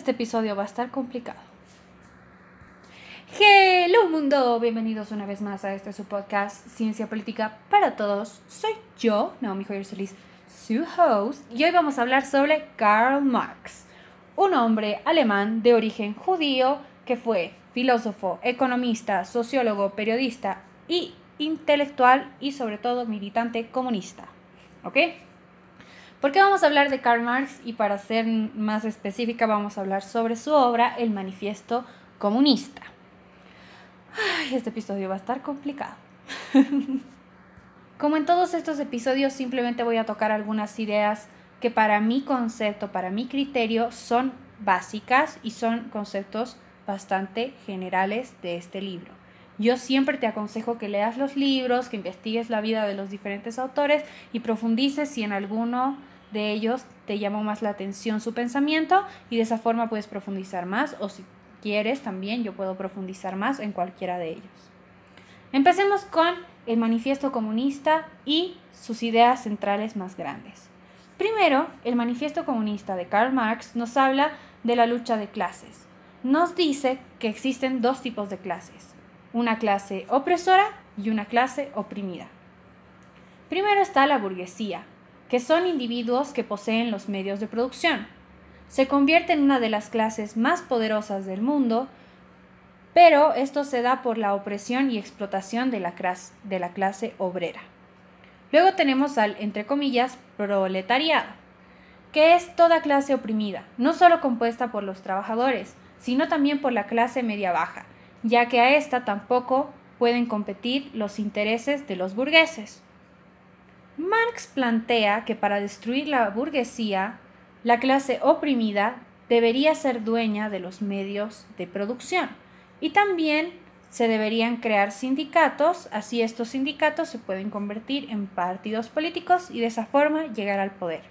este episodio va a estar complicado. Hello mundo, bienvenidos una vez más a este su podcast Ciencia Política para Todos. Soy yo, Naomi Joyer Solís, su host, y hoy vamos a hablar sobre Karl Marx, un hombre alemán de origen judío que fue filósofo, economista, sociólogo, periodista y intelectual y sobre todo militante comunista. ¿Ok? ¿Por qué vamos a hablar de Karl Marx? Y para ser más específica vamos a hablar sobre su obra, El Manifiesto Comunista. Ay, este episodio va a estar complicado. Como en todos estos episodios, simplemente voy a tocar algunas ideas que para mi concepto, para mi criterio, son básicas y son conceptos bastante generales de este libro. Yo siempre te aconsejo que leas los libros, que investigues la vida de los diferentes autores y profundices si en alguno de ellos te llamó más la atención su pensamiento y de esa forma puedes profundizar más o si quieres también yo puedo profundizar más en cualquiera de ellos. Empecemos con el manifiesto comunista y sus ideas centrales más grandes. Primero, el manifiesto comunista de Karl Marx nos habla de la lucha de clases. Nos dice que existen dos tipos de clases, una clase opresora y una clase oprimida. Primero está la burguesía, que son individuos que poseen los medios de producción. Se convierte en una de las clases más poderosas del mundo, pero esto se da por la opresión y explotación de la, clase, obrera. Luego tenemos al, entre comillas, proletariado, que es toda clase oprimida, no solo compuesta por los trabajadores, sino también por la clase media-baja, ya que a esta tampoco pueden competir los intereses de los burgueses. Marx plantea que para destruir la burguesía, la clase oprimida debería ser dueña de los medios de producción y también se deberían crear sindicatos, así estos sindicatos se pueden convertir en partidos políticos y de esa forma llegar al poder.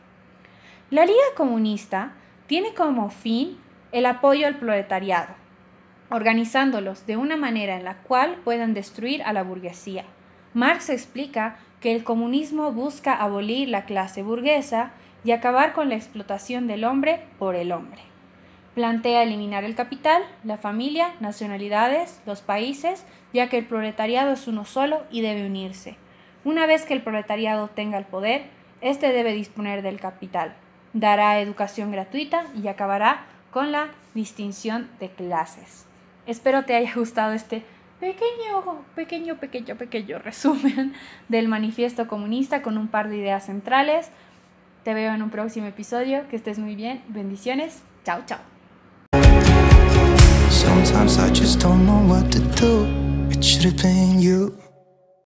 La Liga Comunista tiene como fin el apoyo al proletariado, organizándolos de una manera en la cual puedan destruir a la burguesía. Marx explica que el comunismo busca abolir la clase burguesa y acabar con la explotación del hombre por el hombre. Plantea eliminar el capital, la familia, nacionalidades, los países, ya que el proletariado es uno solo y debe unirse. Una vez que el proletariado tenga el poder, éste debe disponer del capital, dará educación gratuita y acabará con la distinción de clases. Espero te haya gustado este pequeño, pequeño, pequeño, pequeño resumen del manifiesto comunista con un par de ideas centrales. Te veo en un próximo episodio. Que estés muy bien. Bendiciones. Chao, chao.